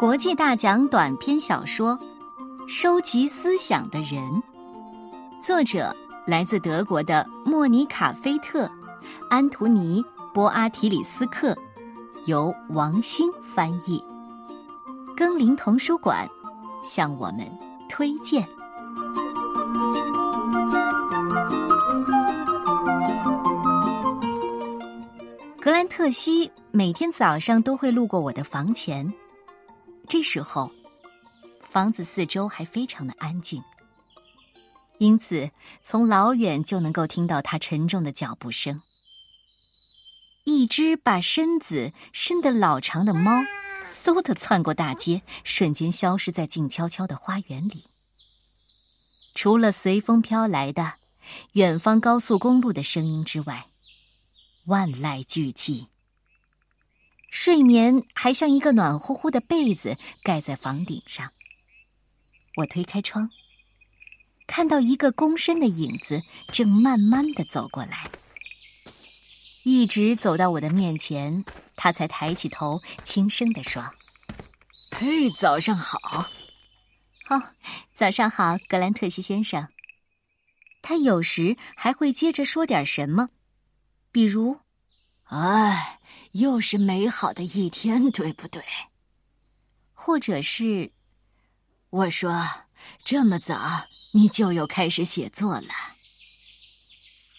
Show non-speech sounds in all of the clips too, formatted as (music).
国际大奖短篇小说《收集思想的人》，作者来自德国的莫妮卡·菲特、安图尼·波阿提里斯克，由王鑫翻译。更林童书馆向我们推荐。格兰特西每天早上都会路过我的房前，这时候，房子四周还非常的安静，因此从老远就能够听到他沉重的脚步声。一只把身子伸得老长的猫，嗖的窜过大街，瞬间消失在静悄悄的花园里。除了随风飘来的远方高速公路的声音之外。万籁俱寂，睡眠还像一个暖乎乎的被子盖在房顶上。我推开窗，看到一个躬身的影子正慢慢的走过来，一直走到我的面前，他才抬起头，轻声的说：“嘿，早上好。”“哦，早上好，格兰特西先生。”他有时还会接着说点什么。比如，哎，又是美好的一天，(laughs) 对不对？或者是，我说这么早你就又开始写作了，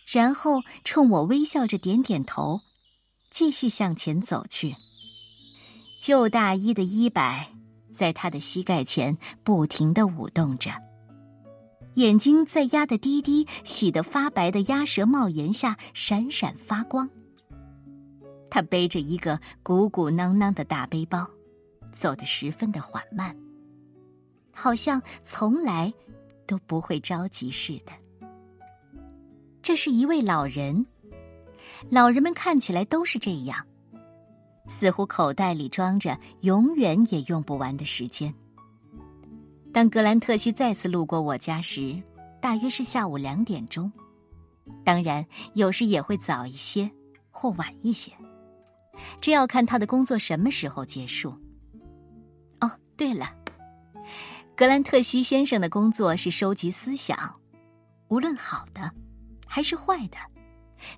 然后冲我微笑着点点头，继续向前走去。旧大衣的衣摆在他的膝盖前不停的舞动着。眼睛在压得低低、洗得发白的鸭舌帽檐下闪闪发光。他背着一个鼓鼓囊囊的大背包，走得十分的缓慢，好像从来都不会着急似的。这是一位老人，老人们看起来都是这样，似乎口袋里装着永远也用不完的时间。当格兰特西再次路过我家时，大约是下午两点钟。当然，有时也会早一些或晚一些，这要看他的工作什么时候结束。哦，对了，格兰特西先生的工作是收集思想，无论好的还是坏的，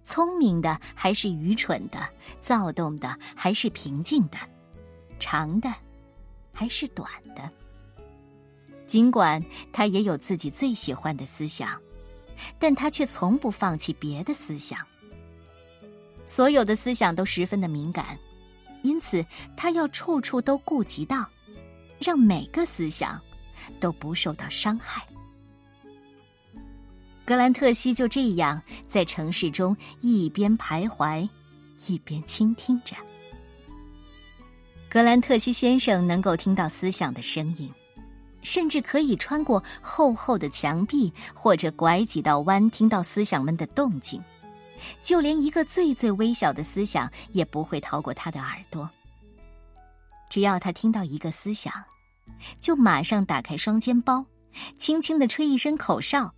聪明的还是愚蠢的，躁动的还是平静的，长的还是短的。尽管他也有自己最喜欢的思想，但他却从不放弃别的思想。所有的思想都十分的敏感，因此他要处处都顾及到，让每个思想都不受到伤害。格兰特西就这样在城市中一边徘徊，一边倾听着。格兰特西先生能够听到思想的声音。甚至可以穿过厚厚的墙壁，或者拐几道弯，听到思想们的动静。就连一个最最微小的思想，也不会逃过他的耳朵。只要他听到一个思想，就马上打开双肩包，轻轻的吹一声口哨，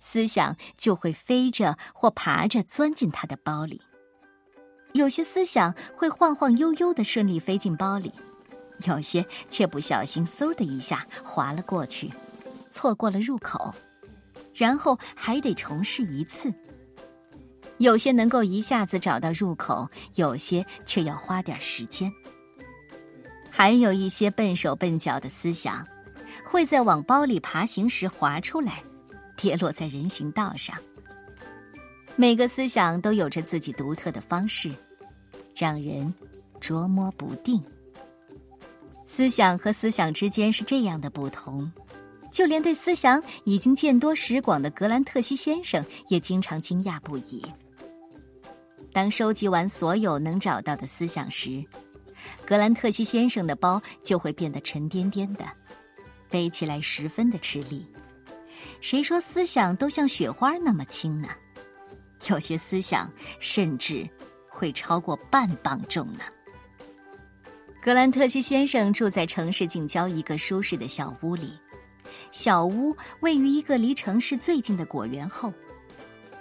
思想就会飞着或爬着钻进他的包里。有些思想会晃晃悠悠的顺利飞进包里。有些却不小心，嗖的一下滑了过去，错过了入口，然后还得重试一次。有些能够一下子找到入口，有些却要花点时间。还有一些笨手笨脚的思想，会在往包里爬行时滑出来，跌落在人行道上。每个思想都有着自己独特的方式，让人捉摸不定。思想和思想之间是这样的不同，就连对思想已经见多识广的格兰特西先生也经常惊讶不已。当收集完所有能找到的思想时，格兰特西先生的包就会变得沉甸甸的，背起来十分的吃力。谁说思想都像雪花那么轻呢？有些思想甚至会超过半磅重呢。格兰特西先生住在城市近郊一个舒适的小屋里，小屋位于一个离城市最近的果园后。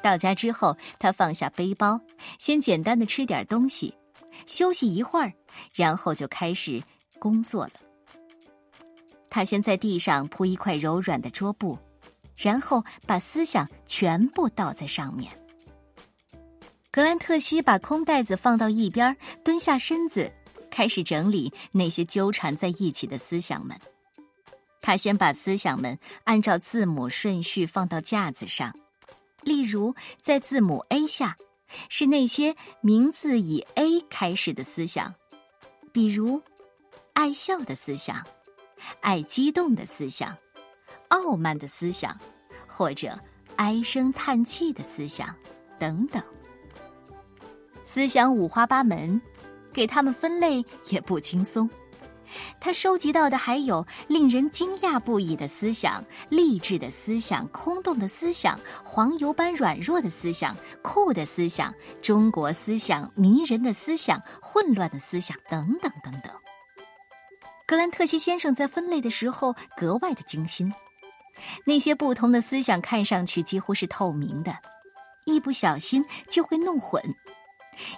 到家之后，他放下背包，先简单的吃点东西，休息一会儿，然后就开始工作了。他先在地上铺一块柔软的桌布，然后把思想全部倒在上面。格兰特西把空袋子放到一边，蹲下身子，开始整理那些纠缠在一起的思想们。他先把思想们按照字母顺序放到架子上，例如在字母 A 下，是那些名字以 A 开始的思想，比如爱笑的思想。爱激动的思想，傲慢的思想，或者唉声叹气的思想，等等。思想五花八门，给他们分类也不轻松。他收集到的还有令人惊讶不已的思想、励志的思想、空洞的思想、黄油般软弱的思想、酷的思想、中国思想、迷人的思想、混乱的思想，等等等等。格兰特西先生在分类的时候格外的精心，那些不同的思想看上去几乎是透明的，一不小心就会弄混，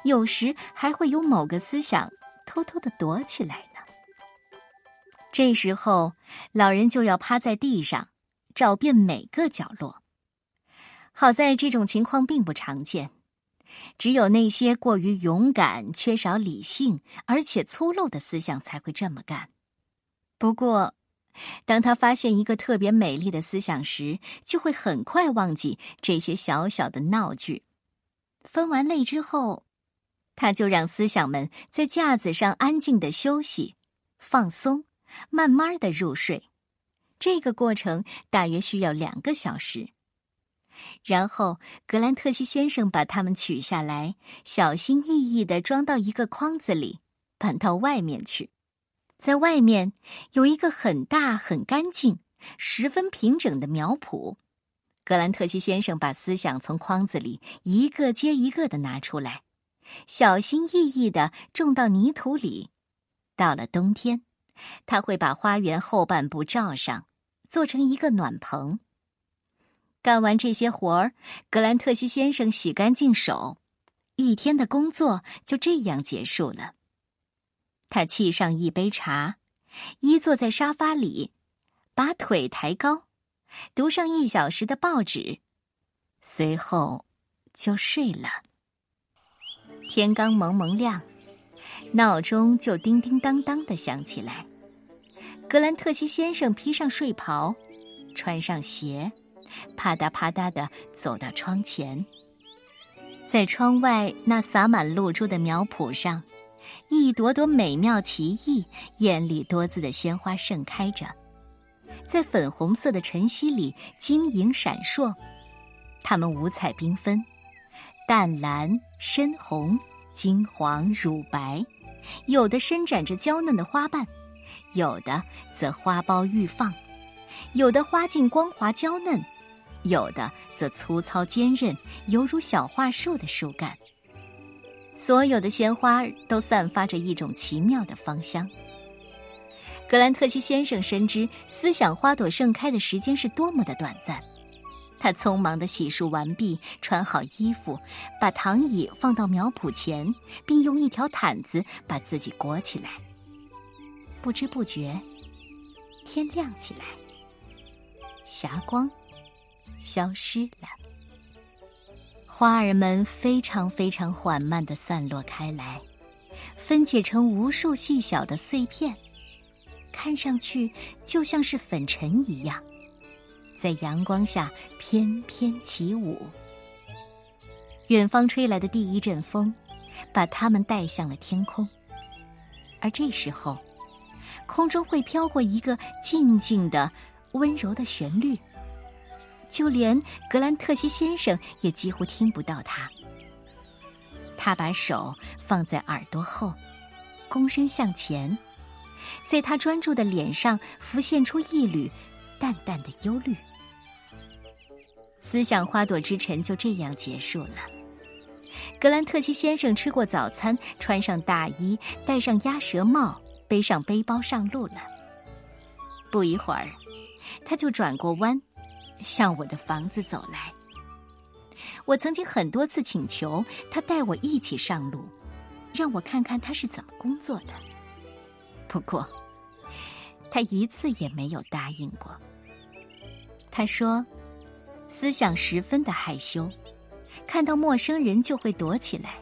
有时还会有某个思想偷偷的躲起来。这时候，老人就要趴在地上，找遍每个角落。好在这种情况并不常见，只有那些过于勇敢、缺少理性而且粗陋的思想才会这么干。不过，当他发现一个特别美丽的思想时，就会很快忘记这些小小的闹剧。分完类之后，他就让思想们在架子上安静的休息、放松，慢慢的入睡。这个过程大约需要两个小时。然后，格兰特西先生把它们取下来，小心翼翼的装到一个筐子里，搬到外面去。在外面有一个很大、很干净、十分平整的苗圃。格兰特西先生把思想从筐子里一个接一个的拿出来，小心翼翼的种到泥土里。到了冬天，他会把花园后半部罩上，做成一个暖棚。干完这些活儿，格兰特西先生洗干净手，一天的工作就这样结束了。他沏上一杯茶，依坐在沙发里，把腿抬高，读上一小时的报纸，随后就睡了。天刚蒙蒙亮，闹钟就叮叮当当的响起来。格兰特西先生披上睡袍，穿上鞋，啪嗒啪嗒的走到窗前，在窗外那洒满露珠的苗圃上。一朵朵美妙奇异、艳丽多姿的鲜花盛开着，在粉红色的晨曦里晶莹闪烁。它们五彩缤纷，淡蓝、深红、金黄、乳白，有的伸展着娇嫩的花瓣，有的则花苞欲放，有的花茎光滑娇嫩，有的则粗糙坚韧，犹如小桦树的树干。所有的鲜花都散发着一种奇妙的芳香。格兰特西先生深知思想花朵盛开的时间是多么的短暂，他匆忙的洗漱完毕，穿好衣服，把躺椅放到苗圃前，并用一条毯子把自己裹起来。不知不觉，天亮起来，霞光消失了。花儿们非常非常缓慢的散落开来，分解成无数细小的碎片，看上去就像是粉尘一样，在阳光下翩翩起舞。远方吹来的第一阵风，把它们带向了天空，而这时候，空中会飘过一个静静的、温柔的旋律。就连格兰特西先生也几乎听不到他。他把手放在耳朵后，躬身向前，在他专注的脸上浮现出一缕淡淡的忧虑。思想花朵之晨就这样结束了。格兰特西先生吃过早餐，穿上大衣，戴上鸭舌帽，背上背包上路了。不一会儿，他就转过弯。向我的房子走来。我曾经很多次请求他带我一起上路，让我看看他是怎么工作的。不过，他一次也没有答应过。他说，思想十分的害羞，看到陌生人就会躲起来。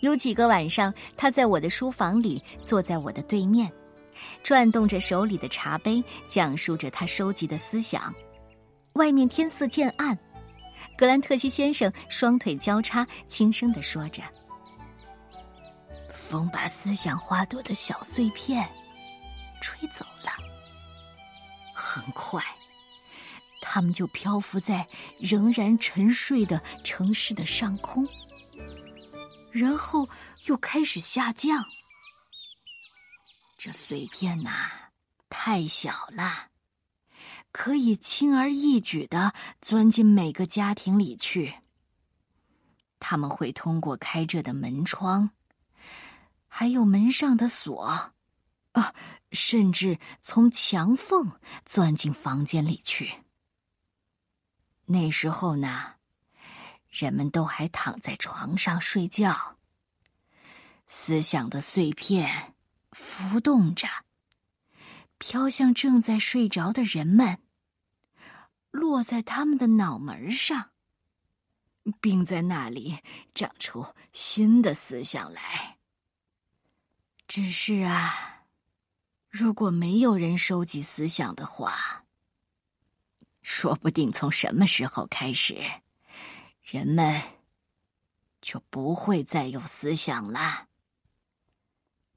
有几个晚上，他在我的书房里坐在我的对面，转动着手里的茶杯，讲述着他收集的思想。外面天色渐暗，格兰特西先生双腿交叉，轻声的说着：“风把思想花朵的小碎片吹走了，很快，它们就漂浮在仍然沉睡的城市的上空。”然后又开始下降。这碎片呐，太小了，可以轻而易举的钻进每个家庭里去。他们会通过开着的门窗，还有门上的锁，啊，甚至从墙缝钻进房间里去。那时候呢？人们都还躺在床上睡觉，思想的碎片浮动着，飘向正在睡着的人们，落在他们的脑门上，并在那里长出新的思想来。只是啊，如果没有人收集思想的话，说不定从什么时候开始。人们就不会再有思想了。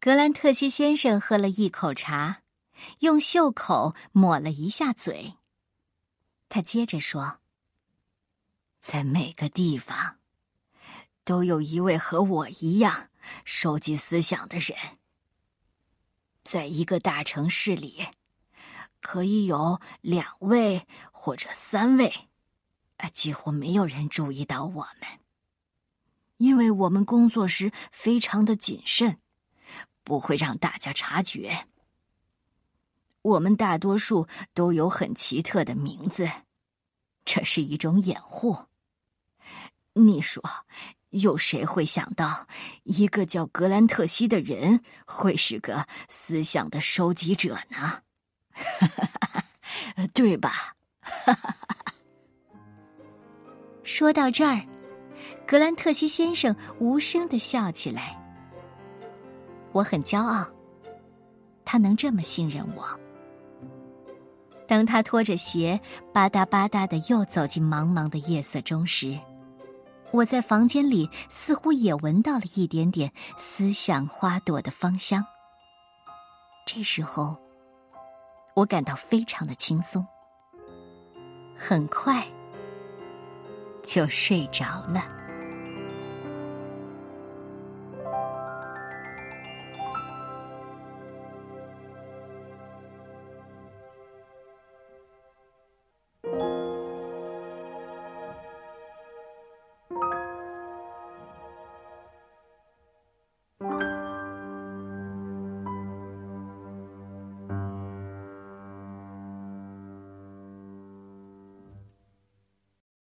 格兰特西先生喝了一口茶，用袖口抹了一下嘴。他接着说：“在每个地方，都有一位和我一样收集思想的人。在一个大城市里，可以有两位或者三位。”啊几乎没有人注意到我们，因为我们工作时非常的谨慎，不会让大家察觉。我们大多数都有很奇特的名字，这是一种掩护。你说，有谁会想到一个叫格兰特西的人会是个思想的收集者呢？哈 (laughs) 哈对吧？(laughs) 说到这儿，格兰特西先生无声的笑起来。我很骄傲，他能这么信任我。当他拖着鞋吧嗒吧嗒的又走进茫茫的夜色中时，我在房间里似乎也闻到了一点点思想花朵的芳香。这时候，我感到非常的轻松。很快。就睡着了。